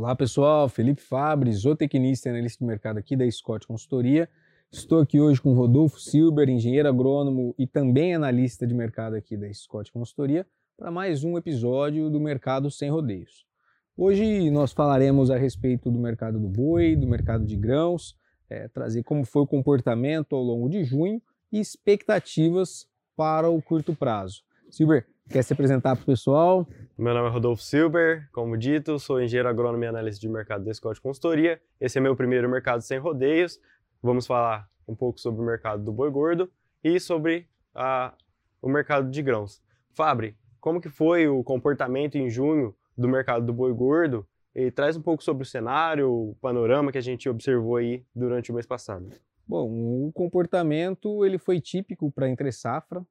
Olá pessoal, Felipe Fabre, zootecnista e analista de mercado aqui da Scott Consultoria. Estou aqui hoje com Rodolfo Silber, engenheiro agrônomo e também analista de mercado aqui da Scott Consultoria, para mais um episódio do Mercado Sem Rodeios. Hoje nós falaremos a respeito do mercado do boi, do mercado de grãos, é, trazer como foi o comportamento ao longo de junho e expectativas para o curto prazo. Silber, quer se apresentar para o pessoal? Meu nome é Rodolfo Silber, como dito, sou engenheiro agrônomo e analista de mercado da Scott Consultoria. Esse é meu primeiro mercado sem rodeios. Vamos falar um pouco sobre o mercado do boi gordo e sobre a, o mercado de grãos. Fabre, como que foi o comportamento em junho do mercado do boi gordo? E traz um pouco sobre o cenário, o panorama que a gente observou aí durante o mês passado. Bom, o comportamento ele foi típico para entre safra.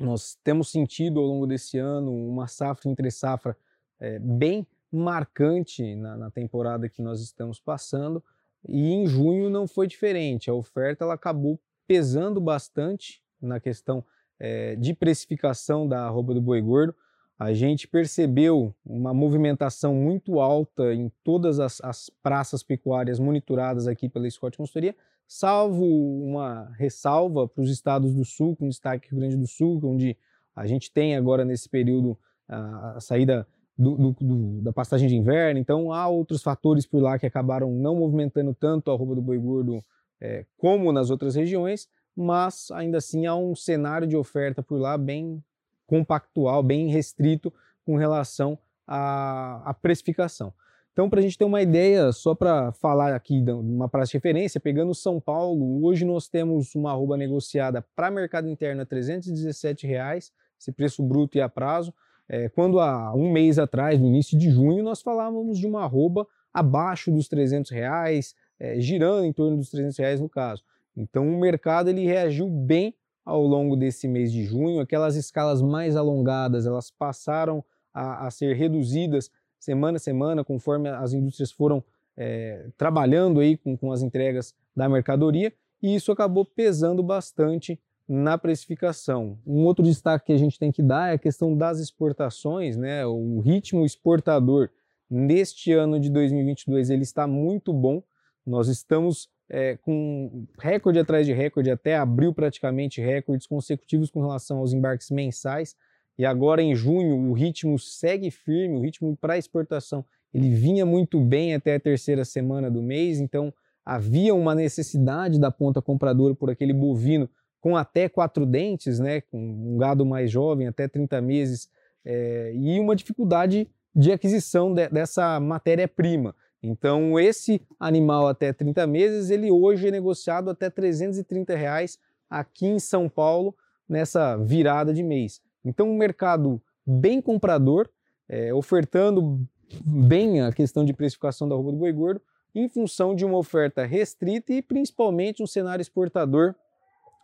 Nós temos sentido ao longo desse ano uma safra entre safra é, bem marcante na, na, temporada que nós estamos passando e em junho não foi diferente. A oferta ela acabou pesando bastante na questão é, de precificação da arroba do boi gordo. A gente percebeu uma movimentação muito alta em todas as, as praças pecuárias monitoradas aqui pela Scott Consultoria, salvo uma ressalva para os estados do sul, com destaque Rio Grande do Sul, onde a gente tem agora nesse período a, a saída do, do, do, da pastagem de inverno, então há outros fatores por lá que acabaram não movimentando tanto a roupa do boi gordo é, como nas outras regiões, mas ainda assim há um cenário de oferta por lá bem compactual, bem restrito com relação à, à precificação. Então, para a gente ter uma ideia, só para falar aqui de uma praça de referência, pegando São Paulo, hoje nós temos uma arroba negociada para mercado interno a 317 reais, esse preço bruto e a prazo. É, quando há um mês atrás, no início de junho, nós falávamos de uma arroba abaixo dos 300 reais, é, girando em torno dos 300 reais no caso. Então o mercado ele reagiu bem ao longo desse mês de junho, aquelas escalas mais alongadas elas passaram a, a ser reduzidas semana a semana, conforme as indústrias foram é, trabalhando aí com, com as entregas da mercadoria, e isso acabou pesando bastante na precificação. Um outro destaque que a gente tem que dar é a questão das exportações, né? O ritmo exportador neste ano de 2022 ele está muito bom. Nós estamos é, com recorde atrás de recorde, até abril praticamente recordes consecutivos com relação aos embarques mensais. E agora em junho o ritmo segue firme, o ritmo para exportação ele vinha muito bem até a terceira semana do mês, então havia uma necessidade da ponta compradora por aquele bovino com até quatro dentes, né, com um gado mais jovem, até 30 meses, é, e uma dificuldade de aquisição de, dessa matéria-prima. Então, esse animal até 30 meses, ele hoje é negociado até 330 reais aqui em São Paulo, nessa virada de mês. Então, um mercado bem comprador, é, ofertando bem a questão de precificação da roupa do boi gordo, em função de uma oferta restrita e principalmente um cenário exportador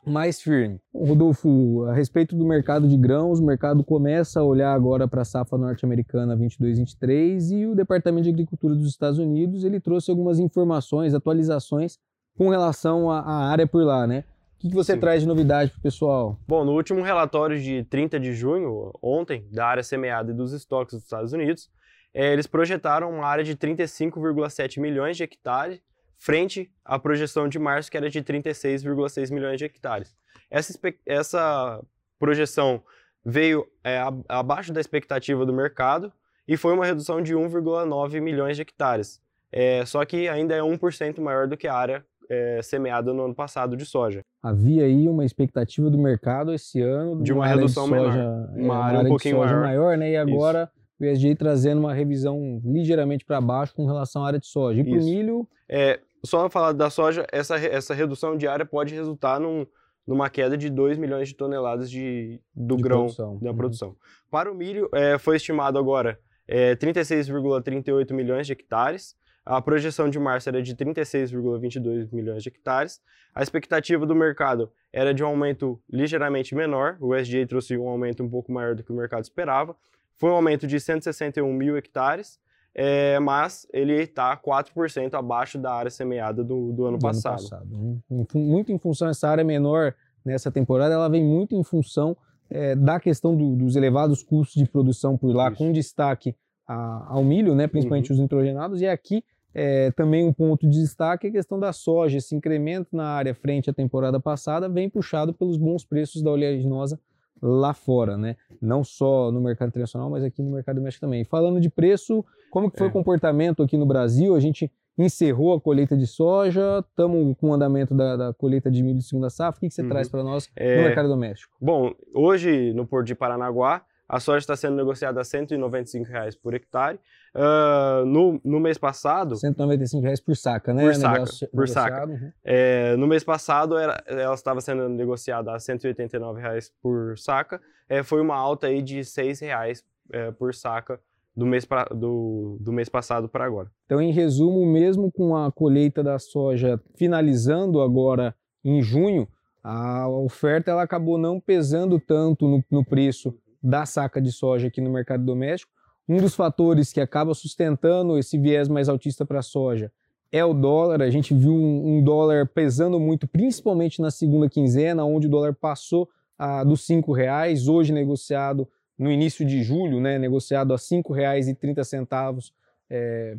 mais firme. Rodolfo, a respeito do mercado de grãos, o mercado começa a olhar agora para a safra norte-americana 22-23 e o Departamento de Agricultura dos Estados Unidos ele trouxe algumas informações, atualizações com relação à área por lá, né? O que, que você Sim. traz de novidade para o pessoal? Bom, no último relatório de 30 de junho, ontem, da área semeada e dos estoques dos Estados Unidos, é, eles projetaram uma área de 35,7 milhões de hectares, frente à projeção de março, que era de 36,6 milhões de hectares. Essa, essa projeção veio é, abaixo da expectativa do mercado e foi uma redução de 1,9 milhões de hectares. É, só que ainda é 1% maior do que a área é, semeada no ano passado de soja. Havia aí uma expectativa do mercado esse ano de uma, uma redução soja, menor, uma, é, área, um pouquinho maior. maior, né? E agora Isso. o ESG trazendo uma revisão ligeiramente para baixo com relação à área de soja. E para o milho? É, só falar da soja, essa, essa redução de área pode resultar num, numa queda de 2 milhões de toneladas de, do de grão produção. da uhum. produção. Para o milho, é, foi estimado agora é, 36,38 milhões de hectares, a projeção de março era de 36,22 milhões de hectares. A expectativa do mercado era de um aumento ligeiramente menor. O SGA trouxe um aumento um pouco maior do que o mercado esperava. Foi um aumento de 161 mil hectares, é, mas ele está 4% abaixo da área semeada do, do ano do passado. Ano passado. Muito em função dessa área menor nessa temporada, ela vem muito em função é, da questão do, dos elevados custos de produção por lá, Isso. com destaque a, ao milho, né, principalmente uhum. os nitrogenados, e aqui é, também um ponto de destaque é a questão da soja. Esse incremento na área frente à temporada passada vem puxado pelos bons preços da oleaginosa lá fora, né? Não só no mercado internacional, mas aqui no mercado doméstico também. Falando de preço, como que foi é. o comportamento aqui no Brasil? A gente encerrou a colheita de soja, estamos com o andamento da, da, colheita de milho de segunda safra. O que, que você uhum. traz para nós é... no mercado doméstico? Bom, hoje no Porto de Paranaguá, a soja está sendo negociada a 195 reais por hectare. Uh, no, no mês passado... 195 reais por saca, né? Por saca, Negócio, por saca. Uhum. É, no mês passado, era, ela estava sendo negociada a 189 reais por saca. É, foi uma alta aí de 6 reais é, por saca do mês, pra, do, do mês passado para agora. Então, em resumo, mesmo com a colheita da soja finalizando agora em junho, a oferta ela acabou não pesando tanto no, no preço da saca de soja aqui no mercado doméstico. Um dos fatores que acaba sustentando esse viés mais altista para a soja é o dólar. A gente viu um, um, dólar pesando muito, principalmente na segunda quinzena, onde o dólar passou ah, dos R$ reais, hoje negociado no início de julho, né, negociado a R$ 5,30 é,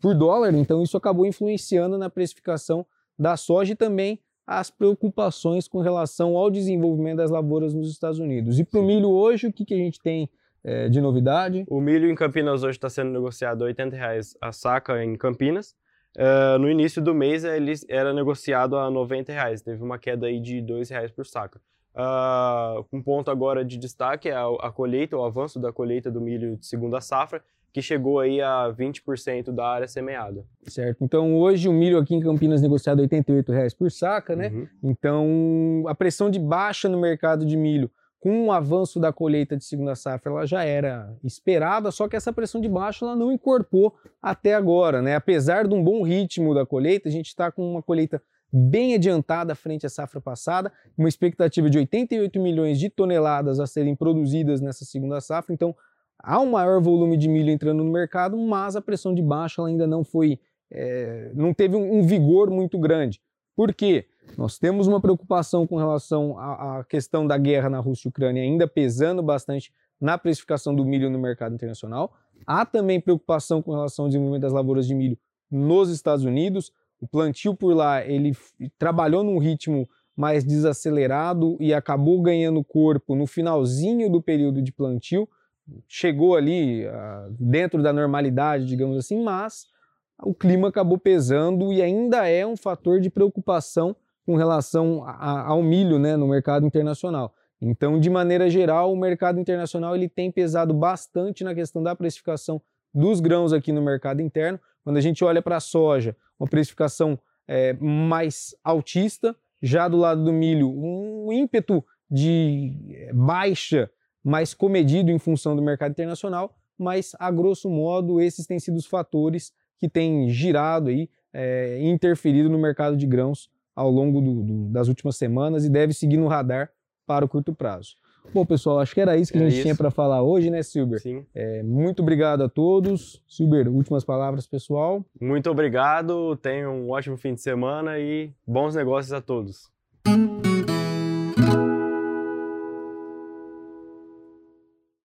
por dólar. Então isso acabou influenciando na precificação da soja e também as preocupações com relação ao desenvolvimento das lavouras nos Estados Unidos. E para o milho hoje, o que, que a gente tem é, de novidade? O milho em Campinas hoje está sendo negociado a 80 reais a saca em Campinas. Uh, no início do mês ele era negociado a 90 reais, teve uma queda aí de R$ reais por saca. Uh, um ponto agora de destaque é a, a, colheita, o avanço da colheita do milho de segunda safra, que chegou aí a 20% da área semeada. Certo. Então hoje o milho aqui em Campinas negociado R$ 88,00 por saca, né? Uhum. Então a pressão de baixa no mercado de milho com o avanço da colheita de segunda safra, ela já era esperada, só que essa pressão de baixa ela não incorporou até agora, né? Apesar de um bom ritmo da colheita, a gente está com uma colheita bem adiantada frente à safra passada, uma expectativa de 88 milhões de toneladas a serem produzidas nessa segunda safra, então há um maior volume de milho entrando no mercado, mas a pressão de baixa ainda não foi, é, não teve um, um, vigor muito grande. Por quê? Nós temos uma preocupação com relação à, à questão da guerra na Rússia e Ucrânia ainda pesando bastante na precificação do milho no mercado internacional. Há também preocupação com relação ao desenvolvimento das lavouras de milho nos Estados Unidos. O plantio por lá, ele trabalhou num ritmo mais desacelerado e acabou ganhando corpo no finalzinho do período de plantio. Chegou ali uh, dentro da normalidade, digamos assim, mas o clima acabou pesando e ainda é um fator de preocupação com relação ao milho né, no mercado internacional. Então, de maneira geral, o mercado internacional ele tem pesado bastante na questão da precificação dos grãos aqui no mercado interno. Quando a gente olha para a soja, uma precificação é, mais altista, já do lado do milho, um ímpeto de é, baixa, mais comedido em função do mercado internacional, mas a grosso modo esses têm sido os fatores que têm girado aí, é, interferido no mercado de grãos ao longo do, do, das últimas semanas e deve seguir no radar para o curto prazo. Bom, pessoal, acho que era isso que a gente isso. tinha para falar hoje, né, Silber? Sim. É, muito obrigado a todos. Silber, últimas palavras, pessoal. Muito obrigado, tenham um ótimo fim de semana e bons negócios a todos.